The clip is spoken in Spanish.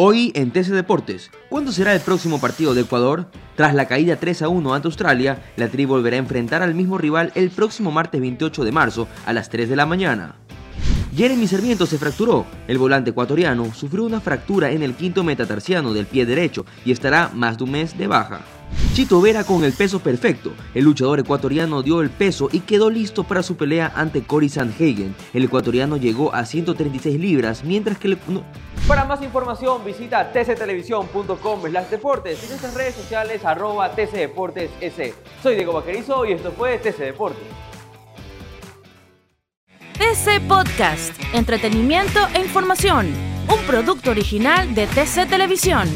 Hoy en TC Deportes, ¿cuándo será el próximo partido de Ecuador? Tras la caída 3 a 1 ante Australia, la tri volverá a enfrentar al mismo rival el próximo martes 28 de marzo a las 3 de la mañana. Jeremy Sarmiento se fracturó. El volante ecuatoriano sufrió una fractura en el quinto metatarsiano del pie derecho y estará más de un mes de baja. Chito Vera con el peso perfecto. El luchador ecuatoriano dio el peso y quedó listo para su pelea ante Cory Sandhagen. El ecuatoriano llegó a 136 libras, mientras que el... Para más información visita tctelevisión.com deportes y nuestras redes sociales arroba tcdeportes Soy Diego Vaquerizo y esto fue TC Deportes. TC Podcast, entretenimiento e información, un producto original de TC Televisión.